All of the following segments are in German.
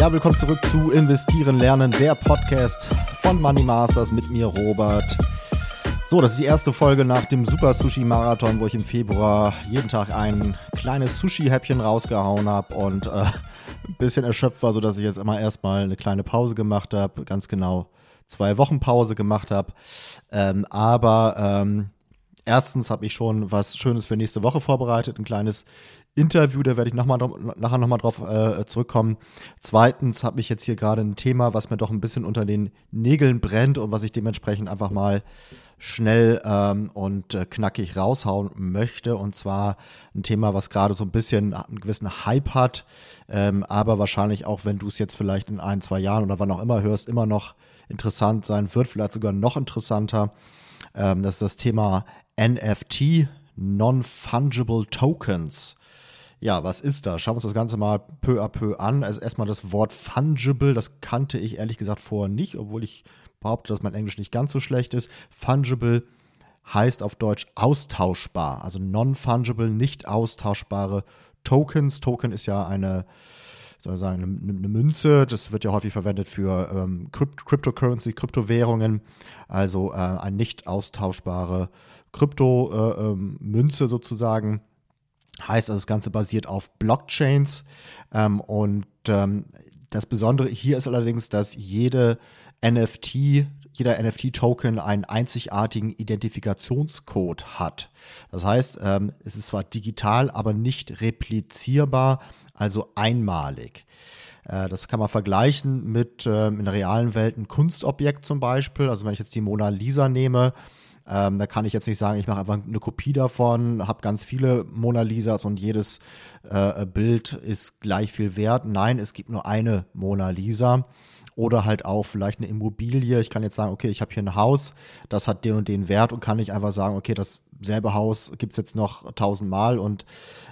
Ja, willkommen zurück zu Investieren lernen, der Podcast von Money Masters mit mir, Robert. So, das ist die erste Folge nach dem Super Sushi Marathon, wo ich im Februar jeden Tag ein kleines Sushi-Häppchen rausgehauen habe und äh, ein bisschen erschöpft war, sodass ich jetzt immer erstmal eine kleine Pause gemacht habe, ganz genau zwei Wochen Pause gemacht habe. Ähm, aber ähm, erstens habe ich schon was Schönes für nächste Woche vorbereitet, ein kleines Interview, da werde ich noch mal, nachher nochmal drauf äh, zurückkommen. Zweitens habe ich jetzt hier gerade ein Thema, was mir doch ein bisschen unter den Nägeln brennt und was ich dementsprechend einfach mal schnell ähm, und äh, knackig raushauen möchte. Und zwar ein Thema, was gerade so ein bisschen einen gewissen Hype hat, ähm, aber wahrscheinlich auch, wenn du es jetzt vielleicht in ein, zwei Jahren oder wann auch immer hörst, immer noch interessant sein wird, vielleicht sogar noch interessanter. Ähm, das ist das Thema NFT, Non-Fungible Tokens. Ja, was ist das? Schauen wir uns das Ganze mal peu à peu an. Also erstmal das Wort fungible, das kannte ich ehrlich gesagt vorher nicht, obwohl ich behaupte, dass mein Englisch nicht ganz so schlecht ist. Fungible heißt auf Deutsch austauschbar, also non-fungible, nicht austauschbare Tokens. Token ist ja eine, soll ich sagen, eine, eine, Münze. Das wird ja häufig verwendet für ähm, Cryptocurrency, Kryptowährungen, also äh, eine nicht austauschbare Kryptomünze äh, ähm, sozusagen. Heißt, also das Ganze basiert auf Blockchains. Ähm, und ähm, das Besondere hier ist allerdings, dass jede NFT, jeder NFT-Token einen einzigartigen Identifikationscode hat. Das heißt, ähm, es ist zwar digital, aber nicht replizierbar, also einmalig. Äh, das kann man vergleichen mit ähm, in der realen Welt ein Kunstobjekt zum Beispiel. Also wenn ich jetzt die Mona Lisa nehme, ähm, da kann ich jetzt nicht sagen, ich mache einfach eine Kopie davon, habe ganz viele Mona Lisas und jedes äh, Bild ist gleich viel wert. Nein, es gibt nur eine Mona Lisa oder halt auch vielleicht eine Immobilie. Ich kann jetzt sagen, okay, ich habe hier ein Haus, das hat den und den Wert und kann nicht einfach sagen, okay, dasselbe Haus gibt es jetzt noch tausendmal und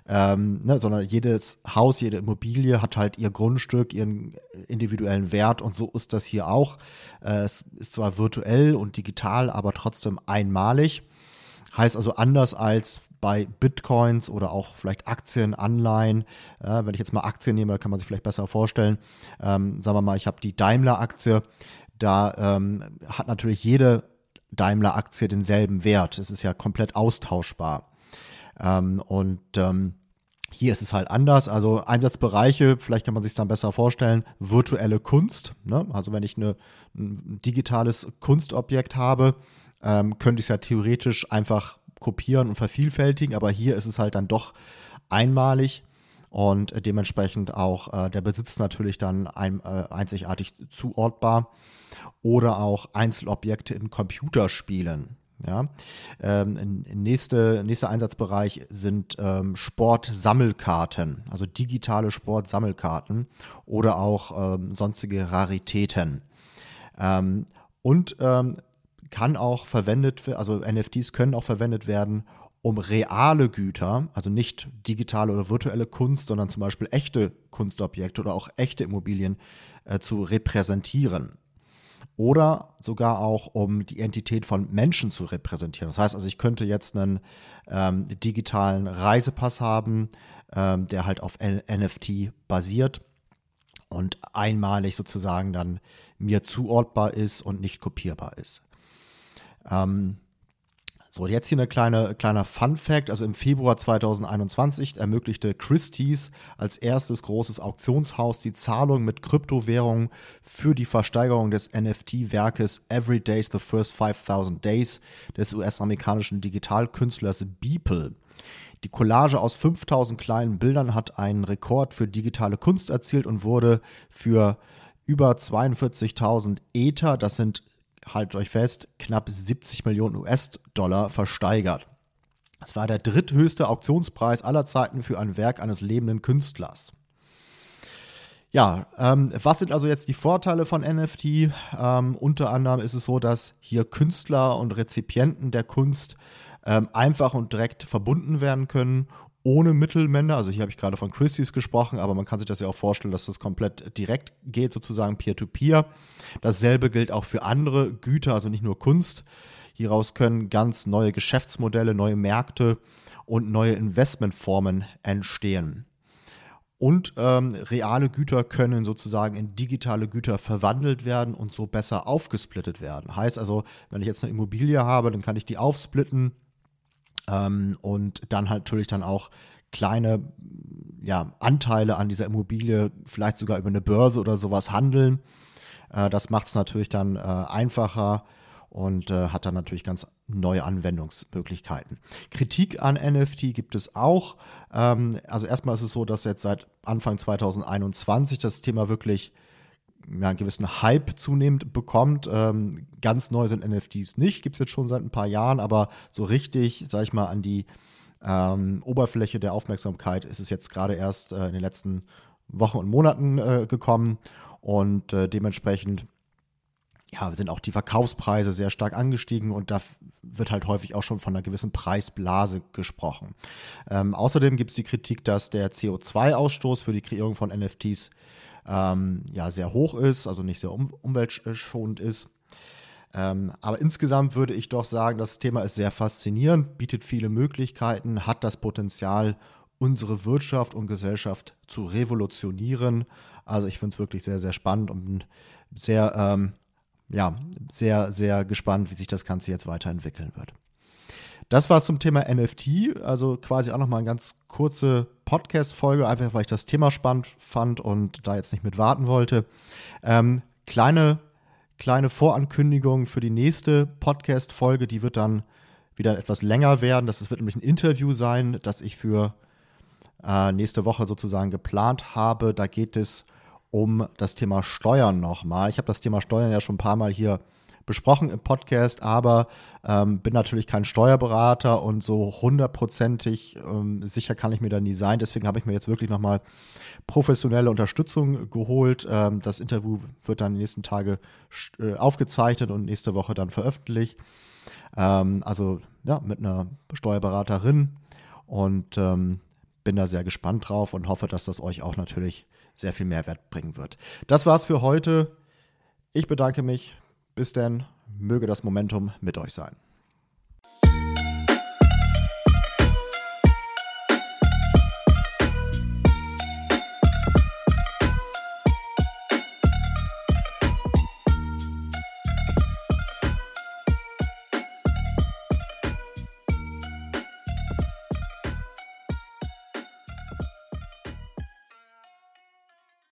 ähm, ne, sondern jedes Haus, jede Immobilie hat halt ihr Grundstück, ihren individuellen Wert und so ist das hier auch. Äh, es ist zwar virtuell und digital, aber trotzdem einmalig. Heißt also anders als bei Bitcoins oder auch vielleicht Aktien, Anleihen. Äh, wenn ich jetzt mal Aktien nehme, da kann man sich vielleicht besser vorstellen. Ähm, sagen wir mal, ich habe die Daimler-Aktie. Da ähm, hat natürlich jede Daimler-Aktie denselben Wert. Es ist ja komplett austauschbar. Ähm, und ähm, hier ist es halt anders. Also Einsatzbereiche, vielleicht kann man sich dann besser vorstellen, virtuelle Kunst. Ne? Also wenn ich eine, ein digitales Kunstobjekt habe, ähm, könnte ich es ja theoretisch einfach kopieren und vervielfältigen, aber hier ist es halt dann doch einmalig und äh, dementsprechend auch äh, der Besitz natürlich dann ein, äh, einzigartig zuortbar oder auch Einzelobjekte in Computerspielen. Ja, ähm, nächste, nächster Einsatzbereich sind ähm, Sportsammelkarten, also digitale Sportsammelkarten oder auch ähm, sonstige Raritäten. Ähm, und ähm, kann auch verwendet, also NFTs können auch verwendet werden, um reale Güter, also nicht digitale oder virtuelle Kunst, sondern zum Beispiel echte Kunstobjekte oder auch echte Immobilien äh, zu repräsentieren. Oder sogar auch, um die Entität von Menschen zu repräsentieren. Das heißt also, ich könnte jetzt einen ähm, digitalen Reisepass haben, ähm, der halt auf NFT basiert und einmalig sozusagen dann mir zuortbar ist und nicht kopierbar ist. Ähm, so, jetzt hier eine kleine, kleiner Fun Fact. Also im Februar 2021 ermöglichte Christie's als erstes großes Auktionshaus die Zahlung mit Kryptowährungen für die Versteigerung des NFT-Werkes Every Day's the First 5000 Days des US-amerikanischen Digitalkünstlers Beeple. Die Collage aus 5000 kleinen Bildern hat einen Rekord für digitale Kunst erzielt und wurde für über 42.000 Ether, das sind haltet euch fest, knapp 70 Millionen US-Dollar versteigert. Es war der dritthöchste Auktionspreis aller Zeiten für ein Werk eines lebenden Künstlers. Ja, ähm, was sind also jetzt die Vorteile von NFT? Ähm, unter anderem ist es so, dass hier Künstler und Rezipienten der Kunst ähm, einfach und direkt verbunden werden können ohne Mittelmänner. Also hier habe ich gerade von Christie's gesprochen, aber man kann sich das ja auch vorstellen, dass das komplett direkt geht, sozusagen peer-to-peer. -peer. Dasselbe gilt auch für andere Güter, also nicht nur Kunst. Hieraus können ganz neue Geschäftsmodelle, neue Märkte und neue Investmentformen entstehen. Und ähm, reale Güter können sozusagen in digitale Güter verwandelt werden und so besser aufgesplittet werden. Heißt also, wenn ich jetzt eine Immobilie habe, dann kann ich die aufsplitten ähm, und dann halt natürlich dann auch kleine ja, Anteile an dieser Immobilie, vielleicht sogar über eine Börse oder sowas handeln. Äh, das macht es natürlich dann äh, einfacher und äh, hat dann natürlich ganz neue Anwendungsmöglichkeiten. Kritik an NFT gibt es auch. Ähm, also erstmal ist es so, dass jetzt seit Anfang 2021 das Thema wirklich ja, einen gewissen Hype zunehmend bekommt. Ähm, ganz neu sind NFTs nicht, gibt es jetzt schon seit ein paar Jahren, aber so richtig, sag ich mal, an die ähm, Oberfläche der Aufmerksamkeit ist es jetzt gerade erst äh, in den letzten Wochen und Monaten äh, gekommen und äh, dementsprechend ja, sind auch die Verkaufspreise sehr stark angestiegen und da wird halt häufig auch schon von einer gewissen Preisblase gesprochen. Ähm, außerdem gibt es die Kritik, dass der CO2-Ausstoß für die Kreierung von NFTs ähm, ja sehr hoch ist, also nicht sehr um umweltschonend ist. Ähm, aber insgesamt würde ich doch sagen, das Thema ist sehr faszinierend, bietet viele Möglichkeiten, hat das Potenzial, unsere Wirtschaft und Gesellschaft zu revolutionieren. Also ich finde es wirklich sehr, sehr spannend und sehr ähm, ja, sehr, sehr gespannt, wie sich das Ganze jetzt weiterentwickeln wird. Das war es zum Thema NFT, also quasi auch nochmal eine ganz kurze Podcast-Folge, einfach weil ich das Thema spannend fand und da jetzt nicht mit warten wollte. Ähm, kleine, kleine Vorankündigung für die nächste Podcast-Folge, die wird dann wieder etwas länger werden. Das wird nämlich ein Interview sein, das ich für äh, nächste Woche sozusagen geplant habe. Da geht es um das Thema Steuern nochmal. Ich habe das Thema Steuern ja schon ein paar Mal hier besprochen im Podcast, aber ähm, bin natürlich kein Steuerberater und so hundertprozentig ähm, sicher kann ich mir da nie sein. Deswegen habe ich mir jetzt wirklich nochmal professionelle Unterstützung geholt. Ähm, das Interview wird dann die nächsten Tage äh, aufgezeichnet und nächste Woche dann veröffentlicht. Ähm, also ja, mit einer Steuerberaterin und ähm, bin da sehr gespannt drauf und hoffe, dass das euch auch natürlich sehr viel Mehrwert bringen wird. Das war's für heute. Ich bedanke mich. Bis denn. Möge das Momentum mit euch sein.